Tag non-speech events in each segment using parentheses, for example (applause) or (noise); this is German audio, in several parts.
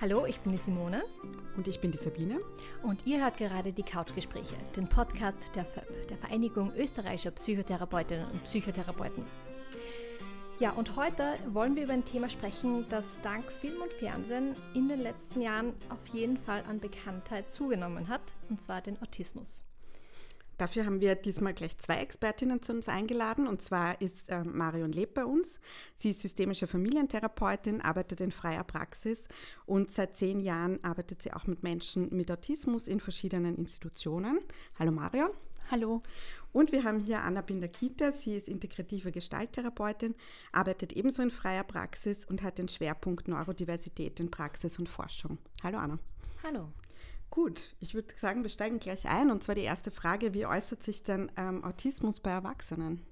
Hallo, ich bin die Simone. Und ich bin die Sabine. Und ihr hört gerade die Couchgespräche, den Podcast der FÖP, der Vereinigung österreichischer Psychotherapeutinnen und Psychotherapeuten. Ja, und heute wollen wir über ein Thema sprechen, das dank Film und Fernsehen in den letzten Jahren auf jeden Fall an Bekanntheit zugenommen hat, und zwar den Autismus. Dafür haben wir diesmal gleich zwei Expertinnen zu uns eingeladen. Und zwar ist äh, Marion Leb bei uns. Sie ist systemische Familientherapeutin, arbeitet in freier Praxis und seit zehn Jahren arbeitet sie auch mit Menschen mit Autismus in verschiedenen Institutionen. Hallo Marion. Hallo. Und wir haben hier Anna Binder-Kita. Sie ist integrative Gestalttherapeutin, arbeitet ebenso in freier Praxis und hat den Schwerpunkt Neurodiversität in Praxis und Forschung. Hallo Anna. Hallo. Gut, ich würde sagen, wir steigen gleich ein. Und zwar die erste Frage, wie äußert sich denn ähm, Autismus bei Erwachsenen?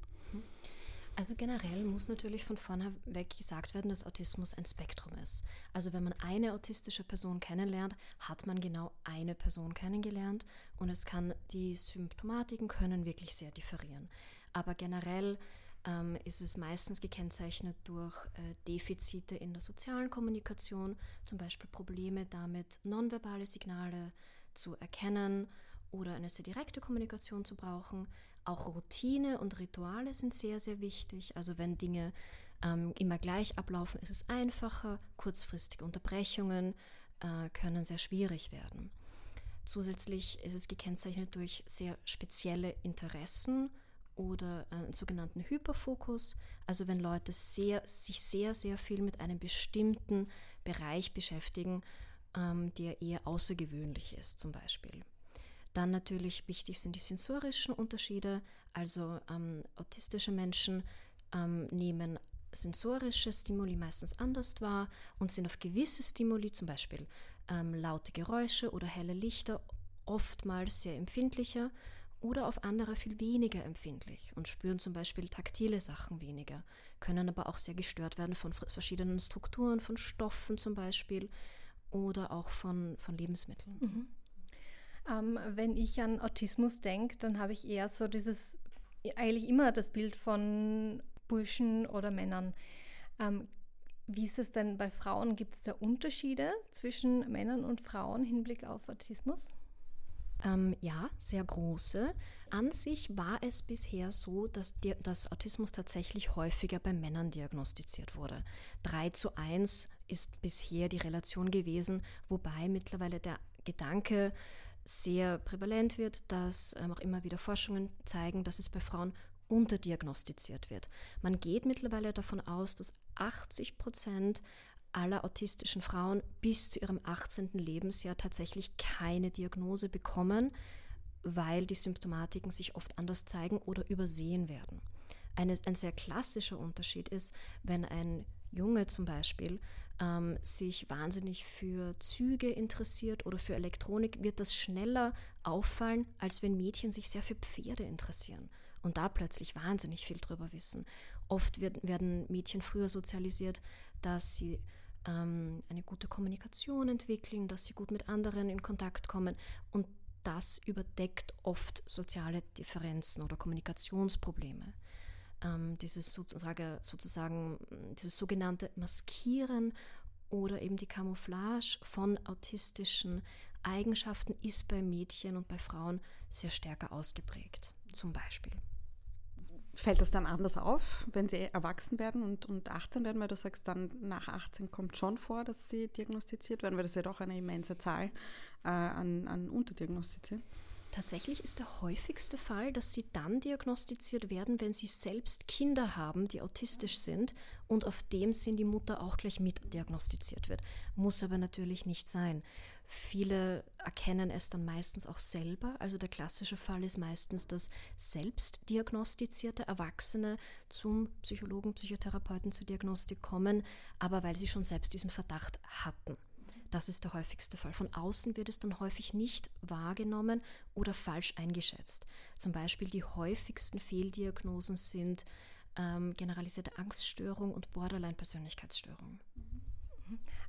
Also generell muss natürlich von vorne weg gesagt werden, dass Autismus ein Spektrum ist. Also wenn man eine autistische Person kennenlernt, hat man genau eine Person kennengelernt und es kann die Symptomatiken können wirklich sehr differieren. Aber generell ähm, ist es meistens gekennzeichnet durch äh, Defizite in der sozialen Kommunikation, zum Beispiel Probleme damit, nonverbale Signale zu erkennen oder eine sehr direkte Kommunikation zu brauchen. Auch Routine und Rituale sind sehr, sehr wichtig. Also wenn Dinge ähm, immer gleich ablaufen, ist es einfacher. Kurzfristige Unterbrechungen äh, können sehr schwierig werden. Zusätzlich ist es gekennzeichnet durch sehr spezielle Interessen, oder einen sogenannten Hyperfokus, also wenn Leute sehr, sich sehr, sehr viel mit einem bestimmten Bereich beschäftigen, ähm, der eher außergewöhnlich ist zum Beispiel. Dann natürlich wichtig sind die sensorischen Unterschiede, also ähm, autistische Menschen ähm, nehmen sensorische Stimuli meistens anders wahr und sind auf gewisse Stimuli, zum Beispiel ähm, laute Geräusche oder helle Lichter, oftmals sehr empfindlicher oder auf andere viel weniger empfindlich und spüren zum Beispiel taktile Sachen weniger, können aber auch sehr gestört werden von verschiedenen Strukturen, von Stoffen zum Beispiel oder auch von, von Lebensmitteln. Mhm. Ähm, wenn ich an Autismus denke, dann habe ich eher so dieses, eigentlich immer das Bild von Burschen oder Männern. Ähm, wie ist es denn bei Frauen? Gibt es da Unterschiede zwischen Männern und Frauen im Hinblick auf Autismus? Ähm, ja, sehr große. An sich war es bisher so, dass das Autismus tatsächlich häufiger bei Männern diagnostiziert wurde. 3 zu 1 ist bisher die Relation gewesen, wobei mittlerweile der Gedanke sehr prävalent wird, dass ähm, auch immer wieder Forschungen zeigen, dass es bei Frauen unterdiagnostiziert wird. Man geht mittlerweile davon aus, dass 80 Prozent aller autistischen Frauen bis zu ihrem 18. Lebensjahr tatsächlich keine Diagnose bekommen, weil die Symptomatiken sich oft anders zeigen oder übersehen werden. Eine, ein sehr klassischer Unterschied ist, wenn ein Junge zum Beispiel ähm, sich wahnsinnig für Züge interessiert oder für Elektronik, wird das schneller auffallen, als wenn Mädchen sich sehr für Pferde interessieren und da plötzlich wahnsinnig viel drüber wissen. Oft wird, werden Mädchen früher sozialisiert, dass sie ähm, eine gute Kommunikation entwickeln, dass sie gut mit anderen in Kontakt kommen und das überdeckt oft soziale Differenzen oder Kommunikationsprobleme. Ähm, dieses sozusagen, sozusagen, dieses sogenannte Maskieren oder eben die Camouflage von autistischen Eigenschaften ist bei Mädchen und bei Frauen sehr stärker ausgeprägt, zum Beispiel. Fällt das dann anders auf, wenn sie erwachsen werden und, und 18 werden, weil du sagst, dann nach 18 kommt schon vor, dass sie diagnostiziert werden, weil das ist ja doch eine immense Zahl äh, an, an Unterdiagnostizierten. Tatsächlich ist der häufigste Fall, dass sie dann diagnostiziert werden, wenn sie selbst Kinder haben, die autistisch sind und auf dem Sinn die Mutter auch gleich mit diagnostiziert wird. Muss aber natürlich nicht sein. Viele erkennen es dann meistens auch selber. Also der klassische Fall ist meistens, dass selbstdiagnostizierte Erwachsene zum Psychologen, Psychotherapeuten zur Diagnostik kommen, aber weil sie schon selbst diesen Verdacht hatten. Das ist der häufigste Fall. Von außen wird es dann häufig nicht wahrgenommen oder falsch eingeschätzt. Zum Beispiel die häufigsten Fehldiagnosen sind ähm, generalisierte Angststörung und Borderline-Persönlichkeitsstörung.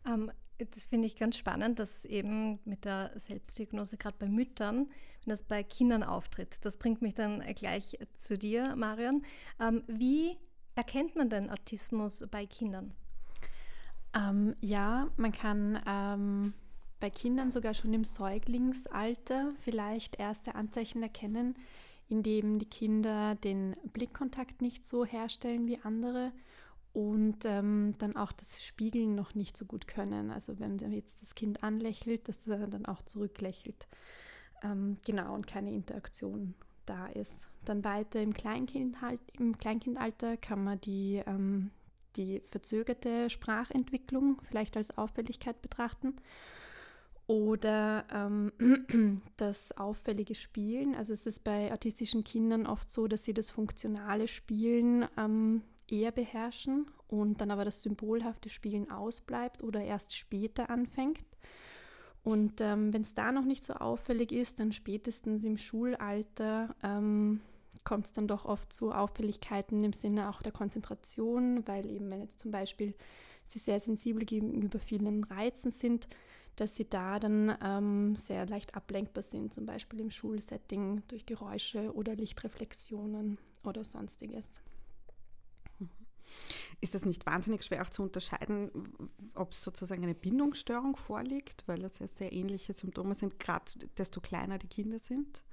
Ähm, das finde ich ganz spannend, dass eben mit der Selbstdiagnose gerade bei Müttern, wenn das bei Kindern auftritt, das bringt mich dann gleich zu dir, Marion. Ähm, wie erkennt man denn Autismus bei Kindern? Ähm, ja, man kann ähm, bei Kindern sogar schon im Säuglingsalter vielleicht erste Anzeichen erkennen, indem die Kinder den Blickkontakt nicht so herstellen wie andere und ähm, dann auch das Spiegeln noch nicht so gut können. Also wenn jetzt das Kind anlächelt, dass er dann auch zurücklächelt. Ähm, genau, und keine Interaktion da ist. Dann weiter im, Kleinkind halt, im Kleinkindalter kann man die, ähm, die verzögerte Sprachentwicklung vielleicht als Auffälligkeit betrachten oder ähm, (clears throat) das auffällige Spielen. Also es ist bei autistischen Kindern oft so, dass sie das funktionale Spielen ähm, eher beherrschen und dann aber das symbolhafte Spielen ausbleibt oder erst später anfängt. Und ähm, wenn es da noch nicht so auffällig ist, dann spätestens im Schulalter ähm, kommt es dann doch oft zu Auffälligkeiten im Sinne auch der Konzentration, weil eben wenn jetzt zum Beispiel sie sehr sensibel gegenüber vielen Reizen sind, dass sie da dann ähm, sehr leicht ablenkbar sind, zum Beispiel im Schulsetting durch Geräusche oder Lichtreflexionen oder sonstiges. Ist das nicht wahnsinnig schwer auch zu unterscheiden, ob es sozusagen eine Bindungsstörung vorliegt, weil das ja sehr ähnliche Symptome sind, gerade desto kleiner die Kinder sind?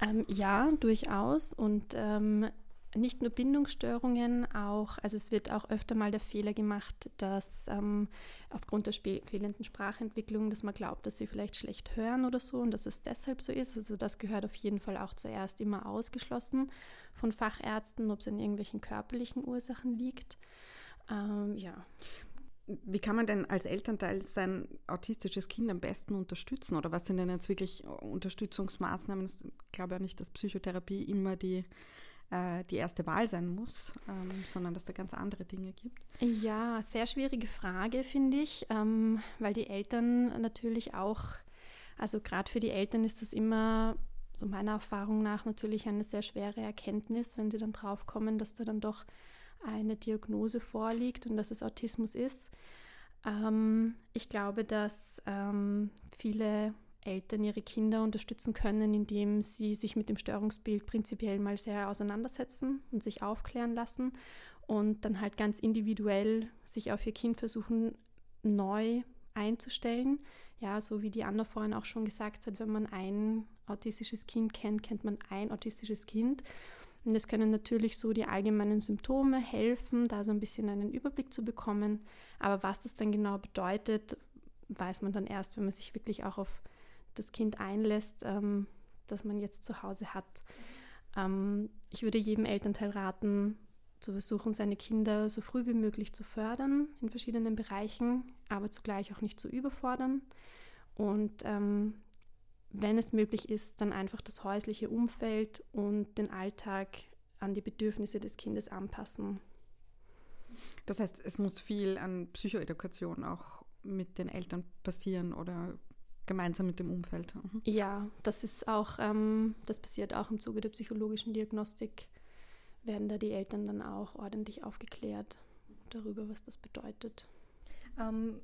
Ähm, ja, durchaus. Und ähm, nicht nur Bindungsstörungen, auch, also es wird auch öfter mal der Fehler gemacht, dass ähm, aufgrund der fehlenden Sprachentwicklung, dass man glaubt, dass sie vielleicht schlecht hören oder so und dass es deshalb so ist. Also das gehört auf jeden Fall auch zuerst immer ausgeschlossen von Fachärzten, ob es an irgendwelchen körperlichen Ursachen liegt. Ähm, ja. Wie kann man denn als Elternteil sein autistisches Kind am besten unterstützen? Oder was sind denn jetzt wirklich Unterstützungsmaßnahmen? Ich glaube ja nicht, dass Psychotherapie immer die äh, die erste Wahl sein muss, ähm, sondern dass da ganz andere Dinge gibt? Ja, sehr schwierige Frage, finde ich, ähm, weil die Eltern natürlich auch, also gerade für die Eltern ist das immer so meiner Erfahrung nach natürlich eine sehr schwere Erkenntnis, wenn sie dann draufkommen, dass da dann doch eine Diagnose vorliegt und dass es Autismus ist. Ähm, ich glaube, dass ähm, viele Eltern ihre Kinder unterstützen können, indem sie sich mit dem Störungsbild prinzipiell mal sehr auseinandersetzen und sich aufklären lassen und dann halt ganz individuell sich auf ihr Kind versuchen neu einzustellen. Ja, so wie die Anna vorhin auch schon gesagt hat, wenn man ein autistisches Kind kennt, kennt man ein autistisches Kind. Und es können natürlich so die allgemeinen Symptome helfen, da so ein bisschen einen Überblick zu bekommen. Aber was das dann genau bedeutet, weiß man dann erst, wenn man sich wirklich auch auf das Kind einlässt, ähm, das man jetzt zu Hause hat. Ähm, ich würde jedem Elternteil raten, zu versuchen, seine Kinder so früh wie möglich zu fördern in verschiedenen Bereichen, aber zugleich auch nicht zu überfordern. Und ähm, wenn es möglich ist, dann einfach das häusliche Umfeld und den Alltag an die Bedürfnisse des Kindes anpassen. Das heißt, es muss viel an Psychoedukation auch mit den Eltern passieren oder gemeinsam mit dem Umfeld. Mhm. Ja, das ist auch, ähm, das passiert auch im Zuge der psychologischen Diagnostik, werden da die Eltern dann auch ordentlich aufgeklärt darüber, was das bedeutet. Ähm,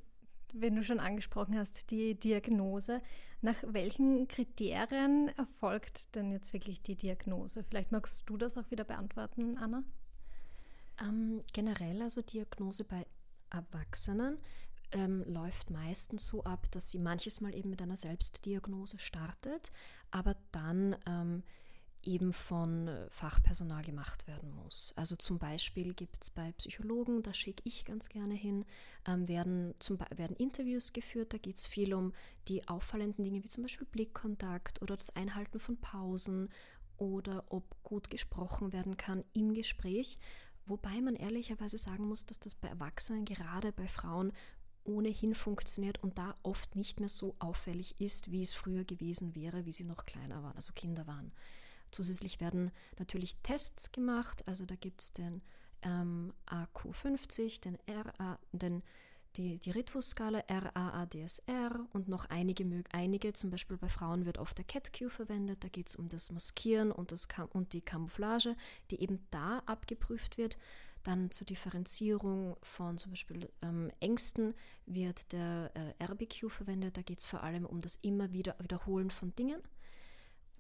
wenn du schon angesprochen hast, die Diagnose, nach welchen Kriterien erfolgt denn jetzt wirklich die Diagnose? Vielleicht magst du das auch wieder beantworten, Anna? Ähm, generell also Diagnose bei Erwachsenen ähm, läuft meistens so ab, dass sie manches Mal eben mit einer Selbstdiagnose startet, aber dann ähm, eben von Fachpersonal gemacht werden muss. Also zum Beispiel gibt es bei Psychologen, da schicke ich ganz gerne hin, ähm, werden, zum, werden Interviews geführt, da geht es viel um die auffallenden Dinge wie zum Beispiel Blickkontakt oder das Einhalten von Pausen oder ob gut gesprochen werden kann im Gespräch. Wobei man ehrlicherweise sagen muss, dass das bei Erwachsenen, gerade bei Frauen, ohnehin funktioniert und da oft nicht mehr so auffällig ist, wie es früher gewesen wäre, wie sie noch kleiner waren, also Kinder waren. Zusätzlich werden natürlich Tests gemacht, also da gibt es den ähm, AQ50, den RA, den, die, die Rhythmusskala RAADSR und noch einige, einige, zum Beispiel bei Frauen wird oft der CAT-Q verwendet, da geht es um das Maskieren und, das, und die Camouflage, die eben da abgeprüft wird. Dann zur Differenzierung von zum Beispiel ähm, Ängsten wird der äh, RBQ verwendet. Da geht es vor allem um das immer wieder Wiederholen von Dingen.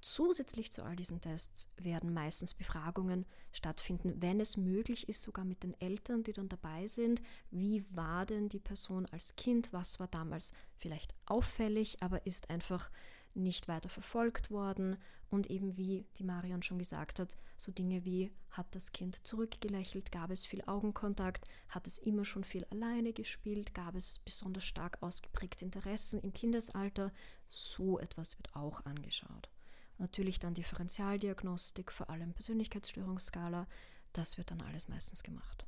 Zusätzlich zu all diesen Tests werden meistens Befragungen stattfinden, wenn es möglich ist, sogar mit den Eltern, die dann dabei sind. Wie war denn die Person als Kind? Was war damals vielleicht auffällig, aber ist einfach nicht weiter verfolgt worden? Und eben wie die Marion schon gesagt hat, so Dinge wie, hat das Kind zurückgelächelt, gab es viel Augenkontakt, hat es immer schon viel alleine gespielt, gab es besonders stark ausgeprägte Interessen im Kindesalter? So etwas wird auch angeschaut. Natürlich dann Differentialdiagnostik, vor allem Persönlichkeitsstörungsskala. Das wird dann alles meistens gemacht.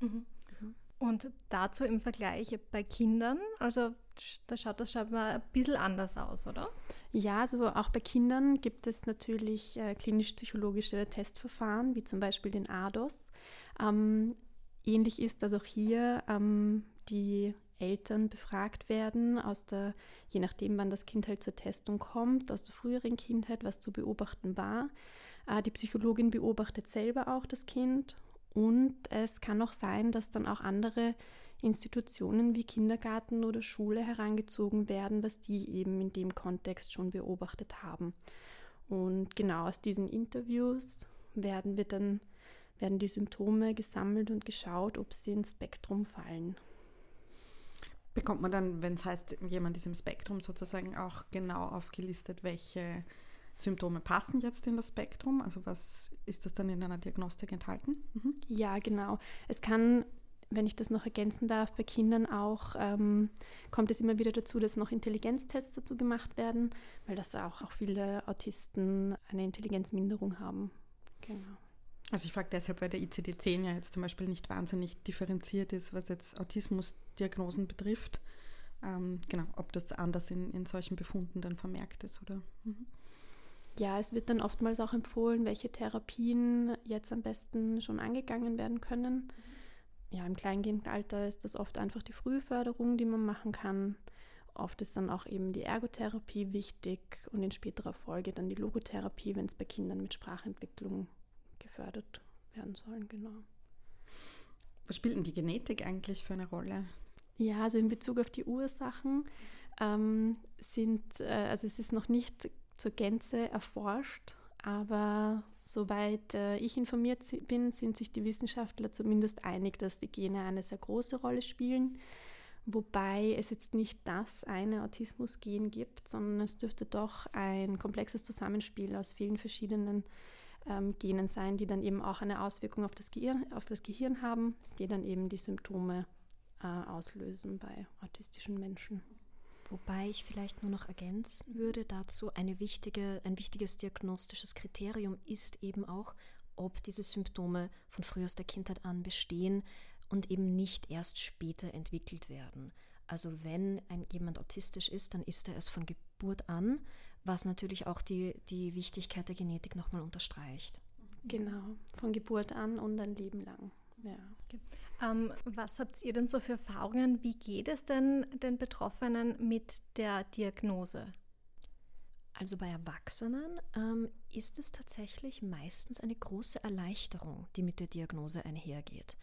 Mhm. Mhm. Und dazu im Vergleich bei Kindern, also da schaut das schon mal ein bisschen anders aus, oder? Ja, also auch bei Kindern gibt es natürlich äh, klinisch-psychologische Testverfahren, wie zum Beispiel den ADOS. Ähm, ähnlich ist, dass auch hier ähm, die Eltern befragt werden, aus der, je nachdem, wann das Kind halt zur Testung kommt, aus der früheren Kindheit, was zu beobachten war. Äh, die Psychologin beobachtet selber auch das Kind und es kann auch sein, dass dann auch andere Institutionen wie Kindergarten oder Schule herangezogen werden, was die eben in dem Kontext schon beobachtet haben. Und genau aus diesen Interviews werden wir dann werden die Symptome gesammelt und geschaut, ob sie ins Spektrum fallen. Bekommt man dann, wenn es heißt, jemand ist im Spektrum sozusagen auch genau aufgelistet, welche Symptome passen jetzt in das Spektrum? Also was ist das dann in einer Diagnostik enthalten? Mhm. Ja, genau. Es kann, wenn ich das noch ergänzen darf, bei Kindern auch ähm, kommt es immer wieder dazu, dass noch Intelligenztests dazu gemacht werden, weil das auch, auch viele Autisten eine Intelligenzminderung haben. Genau. Also ich frage deshalb, weil der ICD-10 ja jetzt zum Beispiel nicht wahnsinnig differenziert ist, was jetzt Autismusdiagnosen betrifft. Ähm, genau, ob das anders in, in solchen Befunden dann vermerkt ist oder. Mhm. Ja, es wird dann oftmals auch empfohlen, welche Therapien jetzt am besten schon angegangen werden können. Ja, im Kleinkindalter ist das oft einfach die Frühförderung, die man machen kann. Oft ist dann auch eben die Ergotherapie wichtig und in späterer Folge dann die Logotherapie, wenn es bei Kindern mit Sprachentwicklung gefördert werden sollen, genau. Was spielt denn die Genetik eigentlich für eine Rolle? Ja, also in Bezug auf die Ursachen ähm, sind, äh, also es ist noch nicht zur Gänze erforscht, aber soweit äh, ich informiert bin, sind sich die Wissenschaftler zumindest einig, dass die Gene eine sehr große Rolle spielen. Wobei es jetzt nicht das eine Autismusgen gibt, sondern es dürfte doch ein komplexes Zusammenspiel aus vielen verschiedenen ähm, Genen sein, die dann eben auch eine Auswirkung auf das Gehirn, auf das Gehirn haben, die dann eben die Symptome äh, auslösen bei autistischen Menschen. Wobei ich vielleicht nur noch ergänzen würde dazu, eine wichtige, ein wichtiges diagnostisches Kriterium ist eben auch, ob diese Symptome von früh aus der Kindheit an bestehen und eben nicht erst später entwickelt werden. Also wenn ein, jemand autistisch ist, dann ist er es von Geburt an was natürlich auch die, die Wichtigkeit der Genetik nochmal unterstreicht. Genau, von Geburt an und ein Leben lang. Ja. Okay. Ähm, was habt ihr denn so für Erfahrungen? Wie geht es denn den Betroffenen mit der Diagnose? Also bei Erwachsenen ähm, ist es tatsächlich meistens eine große Erleichterung, die mit der Diagnose einhergeht,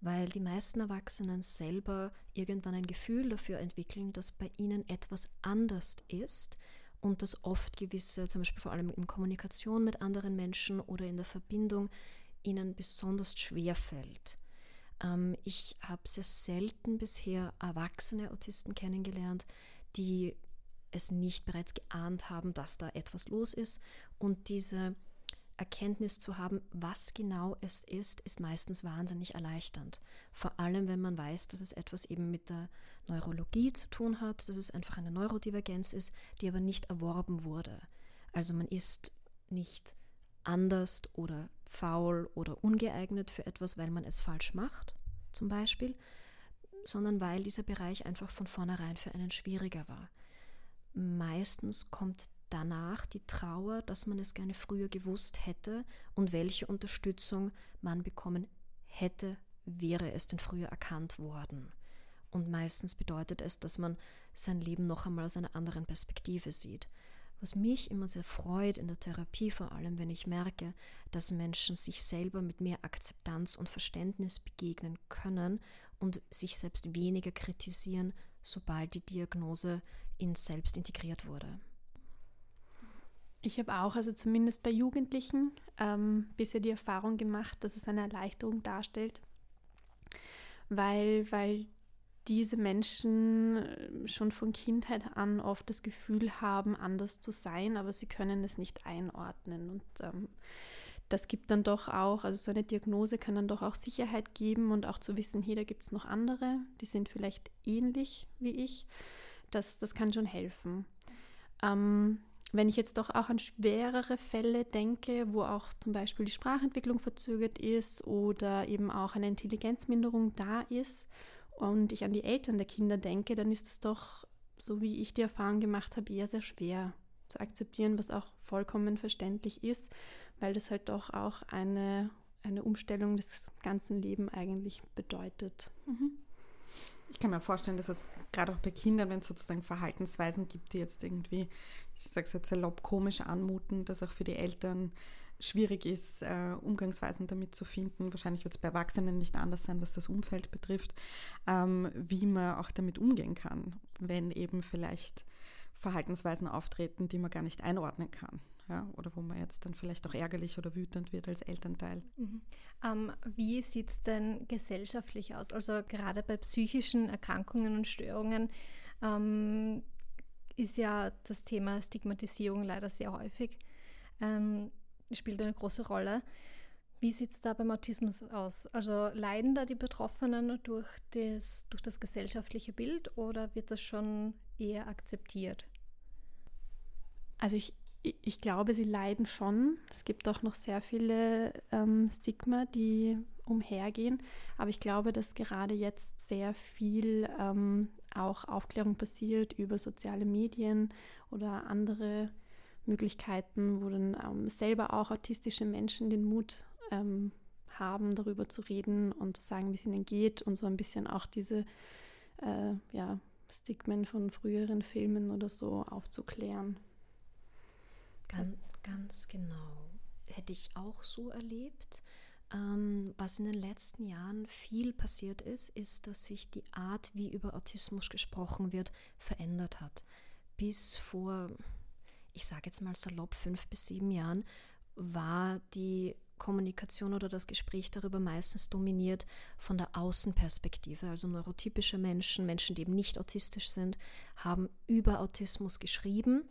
weil die meisten Erwachsenen selber irgendwann ein Gefühl dafür entwickeln, dass bei ihnen etwas anders ist und dass oft gewisse, zum Beispiel vor allem in Kommunikation mit anderen Menschen oder in der Verbindung, ihnen besonders schwer fällt. Ähm, ich habe sehr selten bisher erwachsene Autisten kennengelernt, die es nicht bereits geahnt haben, dass da etwas los ist und diese Erkenntnis zu haben, was genau es ist, ist meistens wahnsinnig erleichternd. Vor allem, wenn man weiß, dass es etwas eben mit der Neurologie zu tun hat, dass es einfach eine Neurodivergenz ist, die aber nicht erworben wurde. Also man ist nicht anders oder faul oder ungeeignet für etwas, weil man es falsch macht, zum Beispiel, sondern weil dieser Bereich einfach von vornherein für einen schwieriger war. Meistens kommt danach die Trauer, dass man es gerne früher gewusst hätte und welche Unterstützung man bekommen hätte, wäre es denn früher erkannt worden. Und meistens bedeutet es, dass man sein Leben noch einmal aus einer anderen Perspektive sieht. Was mich immer sehr freut in der Therapie, vor allem wenn ich merke, dass Menschen sich selber mit mehr Akzeptanz und Verständnis begegnen können und sich selbst weniger kritisieren, sobald die Diagnose ins Selbst integriert wurde. Ich habe auch, also zumindest bei Jugendlichen, ähm, bisher die Erfahrung gemacht, dass es eine Erleichterung darstellt, weil, weil diese Menschen äh, schon von Kindheit an oft das Gefühl haben, anders zu sein, aber sie können es nicht einordnen. Und ähm, das gibt dann doch auch, also so eine Diagnose kann dann doch auch Sicherheit geben und auch zu wissen, hey, da gibt es noch andere, die sind vielleicht ähnlich wie ich. Das, das kann schon helfen. Ähm, wenn ich jetzt doch auch an schwerere Fälle denke, wo auch zum Beispiel die Sprachentwicklung verzögert ist oder eben auch eine Intelligenzminderung da ist und ich an die Eltern der Kinder denke, dann ist es doch, so wie ich die Erfahrung gemacht habe, eher sehr schwer zu akzeptieren, was auch vollkommen verständlich ist, weil das halt doch auch eine, eine Umstellung des ganzen Lebens eigentlich bedeutet. Mhm. Ich kann mir vorstellen, dass es gerade auch bei Kindern, wenn es sozusagen Verhaltensweisen gibt, die jetzt irgendwie, ich sage es jetzt salopp, komisch anmuten, dass auch für die Eltern schwierig ist, äh, Umgangsweisen damit zu finden. Wahrscheinlich wird es bei Erwachsenen nicht anders sein, was das Umfeld betrifft, ähm, wie man auch damit umgehen kann, wenn eben vielleicht Verhaltensweisen auftreten, die man gar nicht einordnen kann. Ja, oder wo man jetzt dann vielleicht auch ärgerlich oder wütend wird als Elternteil. Mhm. Ähm, wie sieht es denn gesellschaftlich aus? Also gerade bei psychischen Erkrankungen und Störungen ähm, ist ja das Thema Stigmatisierung leider sehr häufig. Ähm, spielt eine große Rolle. Wie sieht es da beim Autismus aus? Also leiden da die Betroffenen durch das, durch das gesellschaftliche Bild oder wird das schon eher akzeptiert? Also ich, ich glaube, sie leiden schon. Es gibt auch noch sehr viele ähm, Stigma, die umhergehen. Aber ich glaube, dass gerade jetzt sehr viel ähm, auch Aufklärung passiert über soziale Medien oder andere Möglichkeiten, wo dann ähm, selber auch autistische Menschen den Mut ähm, haben, darüber zu reden und zu sagen, wie es ihnen geht und so ein bisschen auch diese äh, ja, Stigmen von früheren Filmen oder so aufzuklären. Ganz, ganz genau. Hätte ich auch so erlebt. Ähm, was in den letzten Jahren viel passiert ist, ist, dass sich die Art, wie über Autismus gesprochen wird, verändert hat. Bis vor ich sage jetzt mal salopp, fünf bis sieben Jahren, war die Kommunikation oder das Gespräch darüber meistens dominiert von der Außenperspektive. Also neurotypische Menschen, Menschen, die eben nicht autistisch sind, haben über Autismus geschrieben,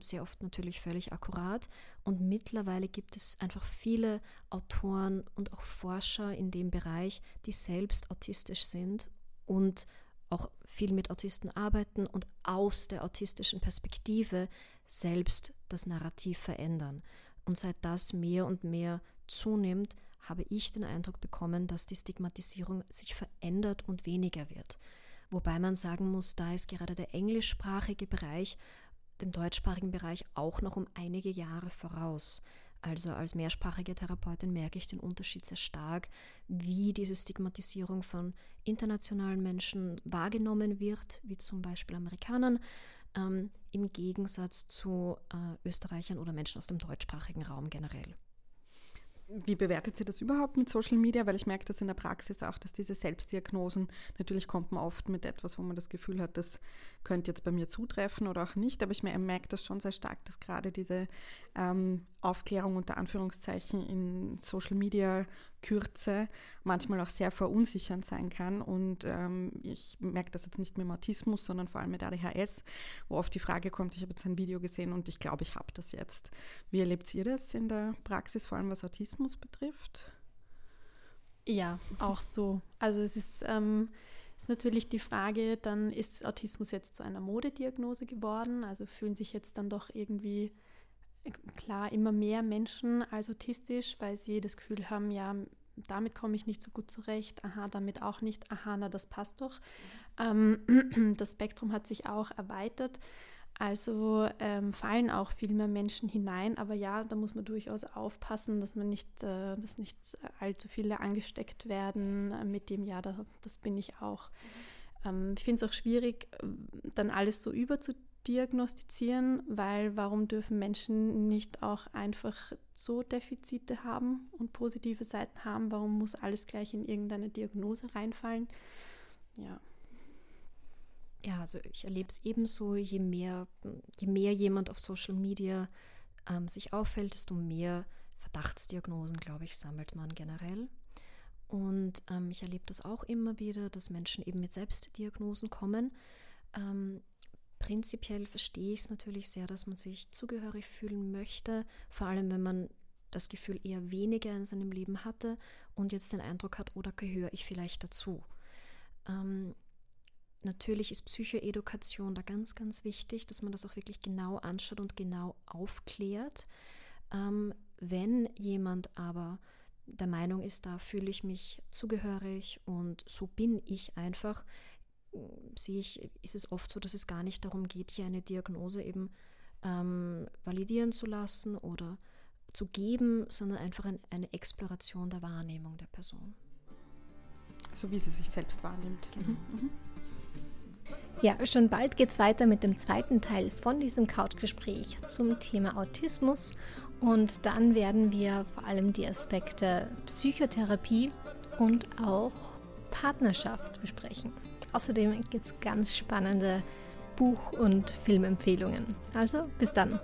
sehr oft natürlich völlig akkurat. Und mittlerweile gibt es einfach viele Autoren und auch Forscher in dem Bereich, die selbst autistisch sind und auch viel mit Autisten arbeiten und aus der autistischen Perspektive selbst das Narrativ verändern. Und seit das mehr und mehr zunimmt, habe ich den Eindruck bekommen, dass die Stigmatisierung sich verändert und weniger wird. Wobei man sagen muss, da ist gerade der englischsprachige Bereich dem deutschsprachigen Bereich auch noch um einige Jahre voraus. Also als mehrsprachige Therapeutin merke ich den Unterschied sehr stark, wie diese Stigmatisierung von internationalen Menschen wahrgenommen wird, wie zum Beispiel Amerikanern, ähm, im Gegensatz zu äh, Österreichern oder Menschen aus dem deutschsprachigen Raum generell. Wie bewertet sie das überhaupt mit Social Media? Weil ich merke das in der Praxis auch, dass diese Selbstdiagnosen, natürlich kommt man oft mit etwas, wo man das Gefühl hat, das könnte jetzt bei mir zutreffen oder auch nicht, aber ich merke das schon sehr stark, dass gerade diese ähm, Aufklärung unter Anführungszeichen in Social Media Kürze manchmal auch sehr verunsichernd sein kann. Und ähm, ich merke das jetzt nicht mit dem Autismus, sondern vor allem mit ADHS, wo oft die Frage kommt, ich habe jetzt ein Video gesehen und ich glaube, ich habe das jetzt. Wie erlebt ihr das in der Praxis, vor allem was Autismus betrifft? Ja, auch so. Also es ist, ähm, ist natürlich die Frage, dann ist Autismus jetzt zu einer Modediagnose geworden, also fühlen sich jetzt dann doch irgendwie klar immer mehr Menschen als autistisch, weil sie das Gefühl haben, ja, damit komme ich nicht so gut zurecht, aha, damit auch nicht, aha, na, das passt doch. Ähm, (clears throat) das Spektrum hat sich auch erweitert. Also ähm, fallen auch viel mehr Menschen hinein, aber ja, da muss man durchaus aufpassen, dass man nicht, äh, dass nicht allzu viele angesteckt werden äh, mit dem, ja, da, das bin ich auch. Mhm. Ähm, ich finde es auch schwierig, dann alles so überzutun diagnostizieren, weil warum dürfen Menschen nicht auch einfach so Defizite haben und positive Seiten haben? Warum muss alles gleich in irgendeine Diagnose reinfallen? Ja. Ja, also ich erlebe es ebenso, je mehr, je mehr jemand auf Social Media ähm, sich auffällt, desto mehr Verdachtsdiagnosen, glaube ich, sammelt man generell. Und ähm, ich erlebe das auch immer wieder, dass Menschen eben mit Selbstdiagnosen kommen. Ähm, prinzipiell verstehe ich es natürlich sehr, dass man sich zugehörig fühlen möchte, vor allem wenn man das Gefühl eher weniger in seinem Leben hatte und jetzt den Eindruck hat, oder gehöre ich vielleicht dazu. Ähm, natürlich ist Psychoedukation da ganz, ganz wichtig, dass man das auch wirklich genau anschaut und genau aufklärt. Ähm, wenn jemand aber der Meinung ist, da fühle ich mich zugehörig und so bin ich einfach, sehe ich, ist es oft so, dass es gar nicht darum geht, hier eine Diagnose eben ähm, validieren zu lassen oder zu geben, sondern einfach ein, eine Exploration der Wahrnehmung der Person. So wie sie sich selbst wahrnimmt. Mhm. Mhm. Ja, schon bald geht es weiter mit dem zweiten Teil von diesem Couchgespräch zum Thema Autismus und dann werden wir vor allem die Aspekte Psychotherapie und auch Partnerschaft besprechen. Außerdem gibt es ganz spannende Buch- und Filmempfehlungen. Also bis dann.